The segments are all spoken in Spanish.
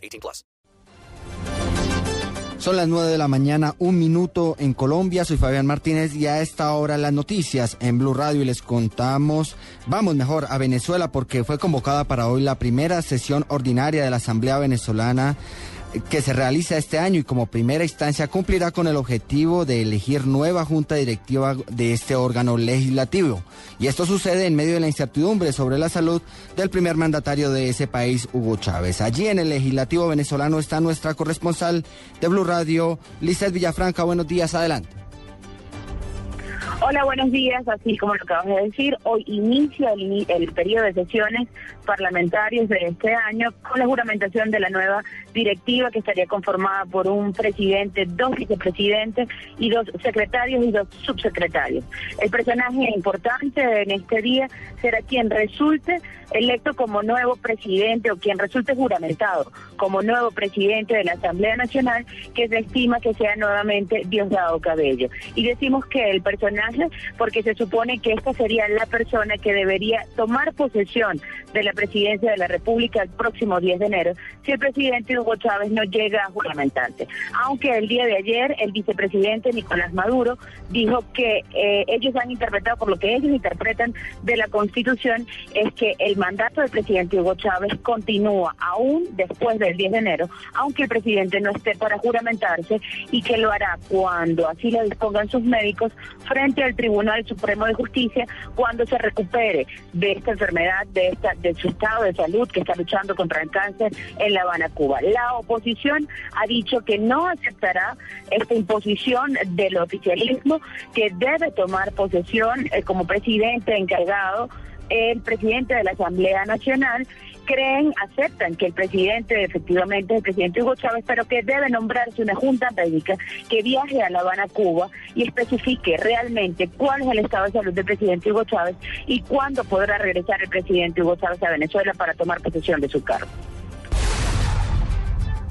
18 plus. Son las 9 de la mañana, un minuto en Colombia. Soy Fabián Martínez y a esta hora las noticias en Blue Radio y les contamos, vamos mejor a Venezuela porque fue convocada para hoy la primera sesión ordinaria de la Asamblea Venezolana que se realiza este año y como primera instancia cumplirá con el objetivo de elegir nueva junta directiva de este órgano legislativo. Y esto sucede en medio de la incertidumbre sobre la salud del primer mandatario de ese país, Hugo Chávez. Allí en el legislativo venezolano está nuestra corresponsal de Blue Radio, Lizeth Villafranca. Buenos días, adelante. Hola, buenos días. Así como lo acabas de decir, hoy inicia el, el periodo de sesiones parlamentarias de este año con la juramentación de la nueva directiva que estaría conformada por un presidente, dos vicepresidentes y dos secretarios y dos subsecretarios. El personaje importante en este día será quien resulte electo como nuevo presidente o quien resulte juramentado como nuevo presidente de la Asamblea Nacional, que se estima que sea nuevamente Diosdado Cabello. Y decimos que el personaje, porque se supone que esta sería la persona que debería tomar posesión de la presidencia de la República el próximo 10 de enero, si el presidente Hugo Chávez no llega a juramentarse. Aunque el día de ayer el vicepresidente Nicolás Maduro dijo que eh, ellos han interpretado, por lo que ellos interpretan de la Constitución, es que el mandato del presidente Hugo Chávez continúa aún después del 10 de enero, aunque el presidente no esté para juramentarse y que lo hará cuando así lo dispongan sus médicos frente al Tribunal Supremo de Justicia cuando se recupere de esta enfermedad, de esta de su estado de salud que está luchando contra el cáncer en La Habana, Cuba. La oposición ha dicho que no aceptará esta imposición del oficialismo, que debe tomar posesión eh, como presidente encargado el presidente de la Asamblea Nacional creen, aceptan que el presidente efectivamente el presidente Hugo Chávez, pero que debe nombrarse una junta médica que viaje a La Habana, Cuba, y especifique realmente cuál es el estado de salud del presidente Hugo Chávez y cuándo podrá regresar el presidente Hugo Chávez a Venezuela para tomar posesión de su cargo.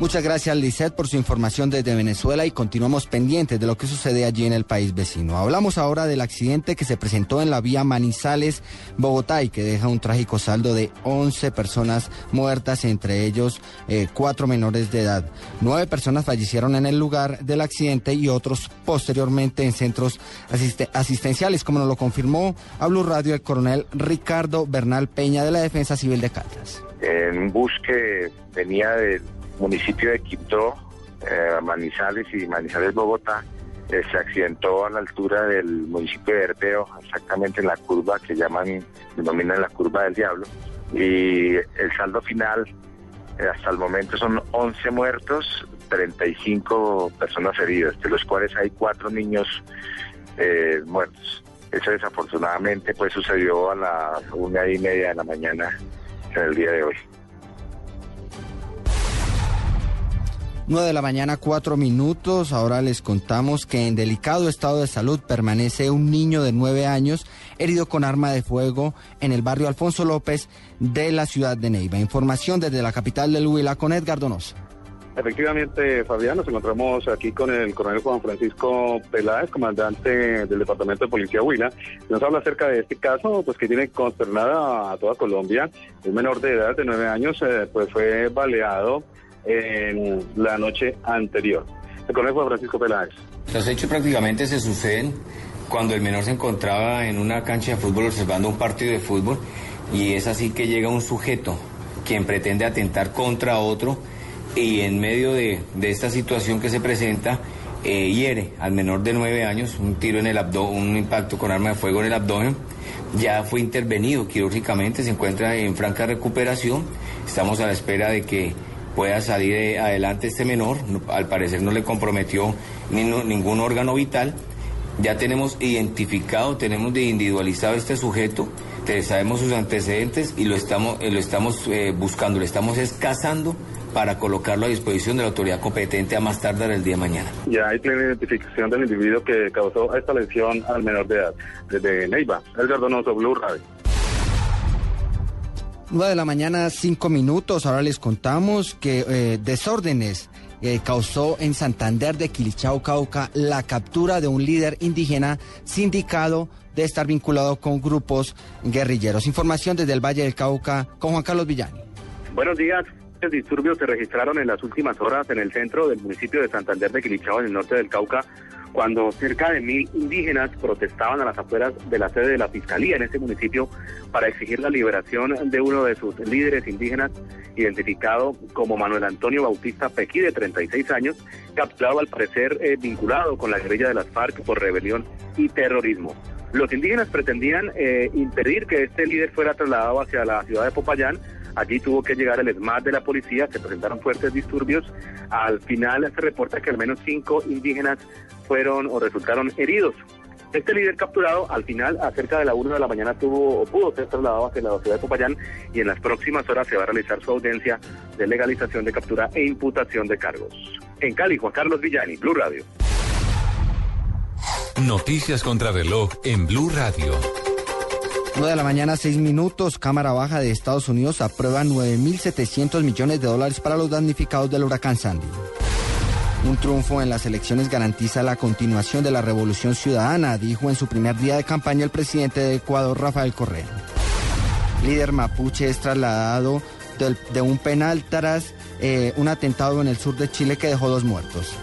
Muchas gracias, Lisette, por su información desde Venezuela y continuamos pendientes de lo que sucede allí en el país vecino. Hablamos ahora del accidente que se presentó en la vía Manizales, Bogotá, y que deja un trágico saldo de 11 personas muertas, entre ellos eh, cuatro menores de edad. Nueve personas fallecieron en el lugar del accidente y otros posteriormente en centros asistenciales, como nos lo confirmó a Blue Radio el coronel Ricardo Bernal Peña de la Defensa Civil de Caldas. En un bus que venía del municipio de Quito, eh, Manizales y Manizales, Bogotá, eh, se accidentó a la altura del municipio de Herpeo, exactamente en la curva que llaman, denominan la curva del diablo. Y el saldo final, eh, hasta el momento, son 11 muertos, 35 personas heridas, de los cuales hay cuatro niños muertos. Eso desafortunadamente pues sucedió a la una y media de la mañana en el día de hoy. 9 de la mañana, cuatro minutos. Ahora les contamos que en delicado estado de salud permanece un niño de nueve años herido con arma de fuego en el barrio Alfonso López de la ciudad de Neiva. Información desde la capital del Huila con Edgar Donoso. Efectivamente, Fabián, nos encontramos aquí con el coronel Juan Francisco Peláez, comandante del Departamento de Policía Huila. Nos habla acerca de este caso, pues que tiene consternada a toda Colombia. Un menor de edad de nueve años, eh, pues fue baleado en la noche anterior. El coronel Juan Francisco Peláez. Los hechos prácticamente se suceden cuando el menor se encontraba en una cancha de fútbol observando un partido de fútbol y es así que llega un sujeto quien pretende atentar contra otro y en medio de, esta situación que se presenta eh, hiere al menor de nueve años, un tiro en el abdomen, un impacto con arma de fuego en el abdomen. Ya fue intervenido quirúrgicamente, se encuentra en franca recuperación. Estamos a la espera de que pueda salir adelante este menor. Al parecer no le comprometió ningún órgano vital. Ya tenemos identificado, tenemos individualizado este sujeto, sabemos sus antecedentes y lo estamos, eh, lo estamos eh, buscando, le estamos escasando para colocarlo a disposición de la autoridad competente a más tardar el día de mañana. Ya hay plena identificación del individuo que causó esta lesión al menor de edad, desde Neiva. Edgar Donoso, Blue Radio. 9 de la mañana, 5 minutos. Ahora les contamos que eh, desórdenes eh, causó en Santander de Quilichao, Cauca, la captura de un líder indígena sindicado de estar vinculado con grupos guerrilleros. Información desde el Valle del Cauca con Juan Carlos Villani. Buenos días. Disturbios se registraron en las últimas horas en el centro del municipio de Santander de Quilichao, en el norte del Cauca, cuando cerca de mil indígenas protestaban a las afueras de la sede de la Fiscalía en ese municipio para exigir la liberación de uno de sus líderes indígenas, identificado como Manuel Antonio Bautista Pequi, de 36 años, capturado al parecer eh, vinculado con la guerrilla de las FARC por rebelión y terrorismo. Los indígenas pretendían eh, impedir que este líder fuera trasladado hacia la ciudad de Popayán, Allí tuvo que llegar el ESMAD de la policía, se presentaron fuertes disturbios. Al final se reporta que al menos cinco indígenas fueron o resultaron heridos. Este líder capturado al final, a cerca de la 1 de la mañana, tuvo o pudo ser trasladado hacia la ciudad de Popayán y en las próximas horas se va a realizar su audiencia de legalización de captura e imputación de cargos. En Cali, Juan Carlos Villani, Blue Radio. Noticias contra reloj en Blue Radio. 9 de la mañana, 6 minutos. Cámara Baja de Estados Unidos aprueba 9.700 millones de dólares para los damnificados del huracán Sandy. Un triunfo en las elecciones garantiza la continuación de la revolución ciudadana, dijo en su primer día de campaña el presidente de Ecuador, Rafael Correa. Líder mapuche es trasladado de, un penal tras eh, un atentado en el sur de Chile que dejó dos muertos.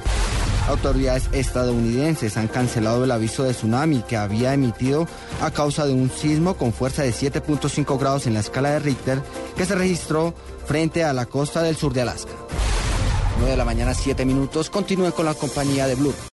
Autoridades estadounidenses han cancelado el aviso de tsunami que había emitido a causa de un sismo con fuerza de 7.5 grados en la escala de Richter que se registró frente a la costa del sur de Alaska. 9 de la mañana, 7 minutos. Continúen con la compañía de Blue.